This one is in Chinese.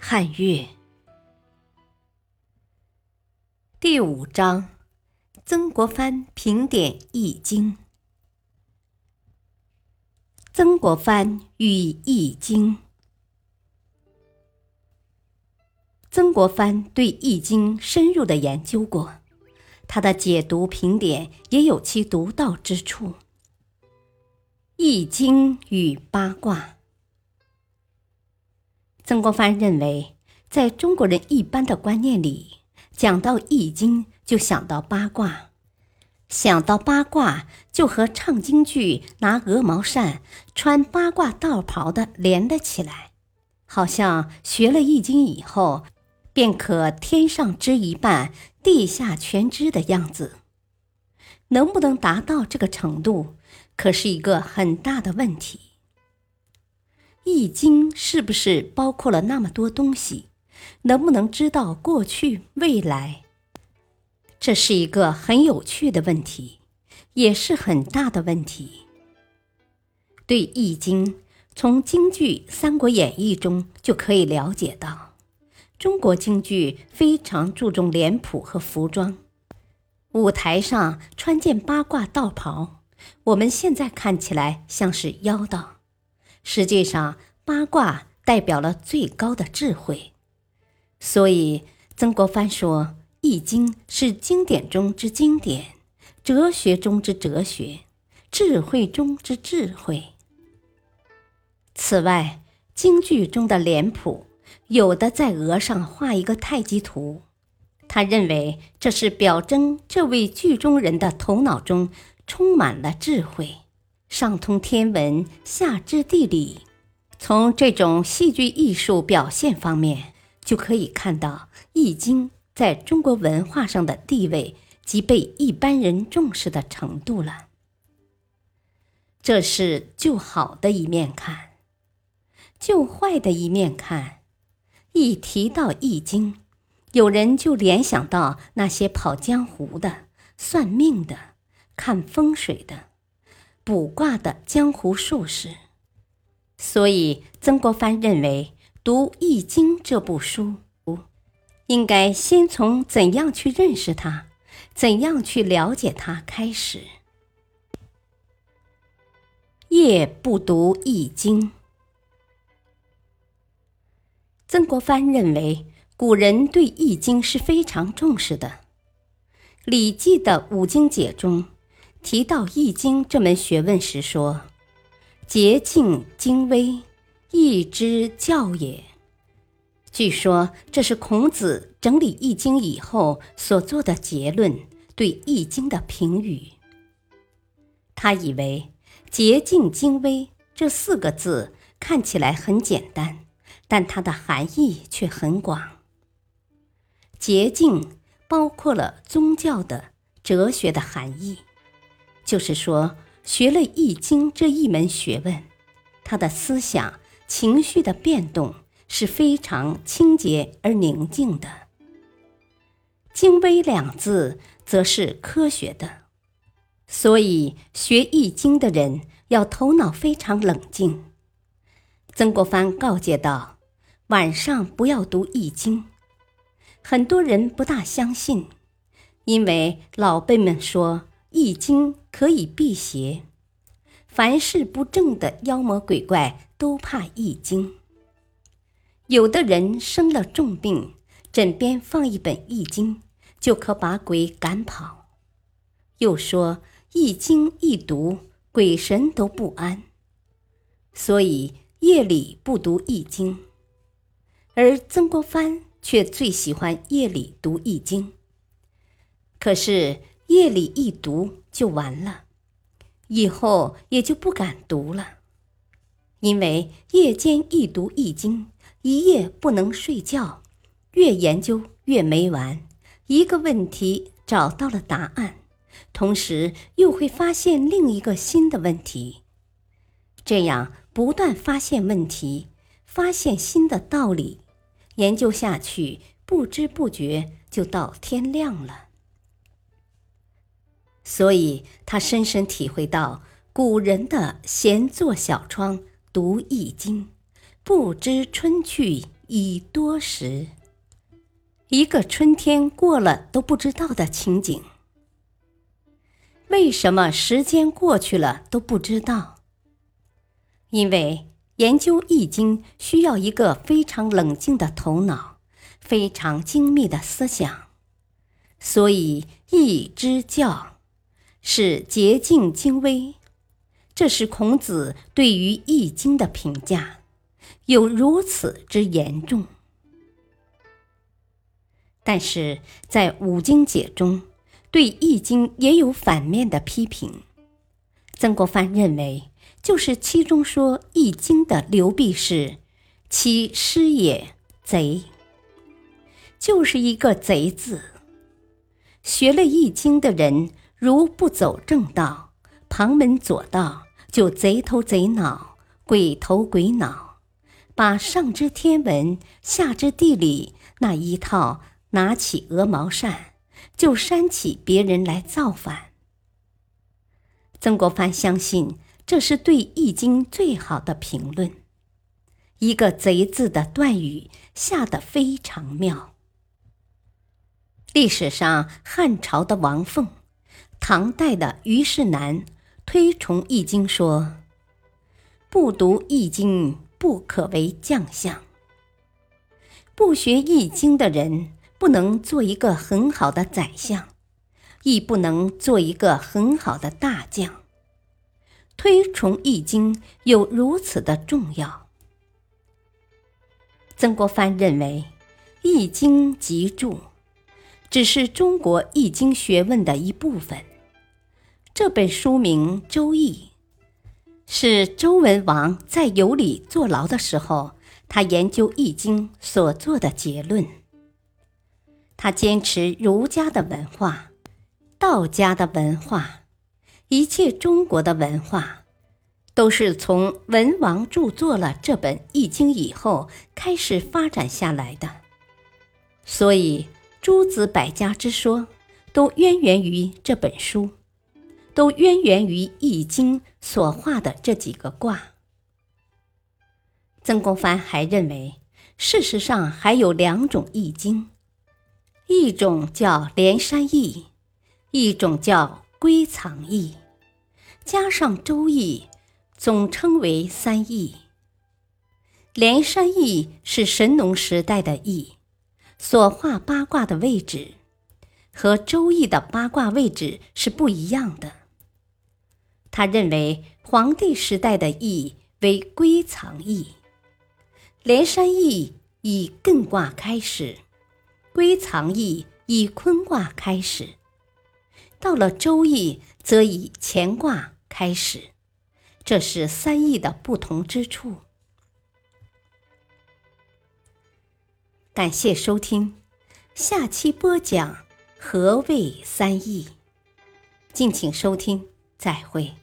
汉乐第五章：曾国藩评点《易经》。曾国藩与《易经》。曾国藩对《易经》深入的研究过，他的解读评点也有其独到之处。《易经》与八卦。曾国藩认为，在中国人一般的观念里，讲到《易经》就想到八卦，想到八卦就和唱京剧、拿鹅毛扇、穿八卦道袍的连了起来，好像学了《易经》以后，便可天上知一半，地下全知的样子。能不能达到这个程度，可是一个很大的问题。易经是不是包括了那么多东西？能不能知道过去、未来？这是一个很有趣的问题，也是很大的问题。对易经，从京剧《三国演义》中就可以了解到，中国京剧非常注重脸谱和服装，舞台上穿件八卦道袍，我们现在看起来像是妖道。实际上，八卦代表了最高的智慧，所以曾国藩说，《易经》是经典中之经典，哲学中之哲学，智慧中之智慧。此外，京剧中的脸谱，有的在额上画一个太极图，他认为这是表征这位剧中人的头脑中充满了智慧。上通天文，下知地理，从这种戏剧艺术表现方面，就可以看到《易经》在中国文化上的地位及被一般人重视的程度了。这是就好的一面看，就坏的一面看。一提到《易经》，有人就联想到那些跑江湖的、算命的、看风水的。卜卦的江湖术士，所以曾国藩认为读《易经》这部书，应该先从怎样去认识它、怎样去了解它开始。夜不读《易经》，曾国藩认为古人对《易经》是非常重视的，《礼记》的五经解中。提到《易经》这门学问时，说：“洁净精微，易之教也。”据说这是孔子整理《易经》以后所做的结论，对《易经》的评语。他以为“洁净精微”这四个字看起来很简单，但它的含义却很广。洁净包括了宗教的、哲学的含义。就是说，学了《易经》这一门学问，他的思想、情绪的变动是非常清洁而宁静的。精微两字则是科学的，所以学《易经》的人要头脑非常冷静。曾国藩告诫道：“晚上不要读《易经》。”很多人不大相信，因为老辈们说。易经可以辟邪，凡是不正的妖魔鬼怪都怕易经。有的人生了重病，枕边放一本易经，就可把鬼赶跑。又说易经易读，鬼神都不安，所以夜里不读易经。而曾国藩却最喜欢夜里读易经。可是。夜里一读就完了，以后也就不敢读了，因为夜间一读《易经》，一夜不能睡觉，越研究越没完。一个问题找到了答案，同时又会发现另一个新的问题，这样不断发现问题，发现新的道理，研究下去，不知不觉就到天亮了。所以他深深体会到古人的“闲坐小窗读易经”。不知春去已多时，一个春天过了都不知道的情景。为什么时间过去了都不知道？因为研究易经需要一个非常冷静的头脑，非常精密的思想，所以易之教是洁净精微。这是孔子对于易经的评价。有如此之严重，但是在五经解中，对《易经》也有反面的批评。曾国藩认为，就是其中说《易经》的流弊是“其师也贼”，就是一个“贼”字。学了《易经》的人，如不走正道、旁门左道，就贼头贼脑、鬼头鬼脑。把上知天文下知地理那一套拿起鹅毛扇，就扇起别人来造反。曾国藩相信这是对《易经》最好的评论，一个“贼”字的断语下得非常妙。历史上汉朝的王凤，唐代的虞世南推崇《易经》，说：“不读《易经》。”不可为将相。不学易经的人，不能做一个很好的宰相，亦不能做一个很好的大将。推崇易经有如此的重要。曾国藩认为，《易经》集注只是中国易经学问的一部分。这本书名《周易》。是周文王在有里坐牢的时候，他研究《易经》所做的结论。他坚持儒家的文化、道家的文化，一切中国的文化，都是从文王著作了这本《易经》以后开始发展下来的。所以，诸子百家之说，都渊源于这本书。都渊源于《易经》所画的这几个卦。曾国藩还认为，事实上还有两种《易经》，一种叫连山易，一种叫归藏易，加上《周易》，总称为三易。连山易是神农时代的易，所画八卦的位置和《周易》的八卦位置是不一样的。他认为黄帝时代的易为归藏易，连山易以艮卦开始，归藏易以坤卦开始，到了周易则以乾卦开始，这是三易的不同之处。感谢收听，下期播讲何谓三易，敬请收听。再会。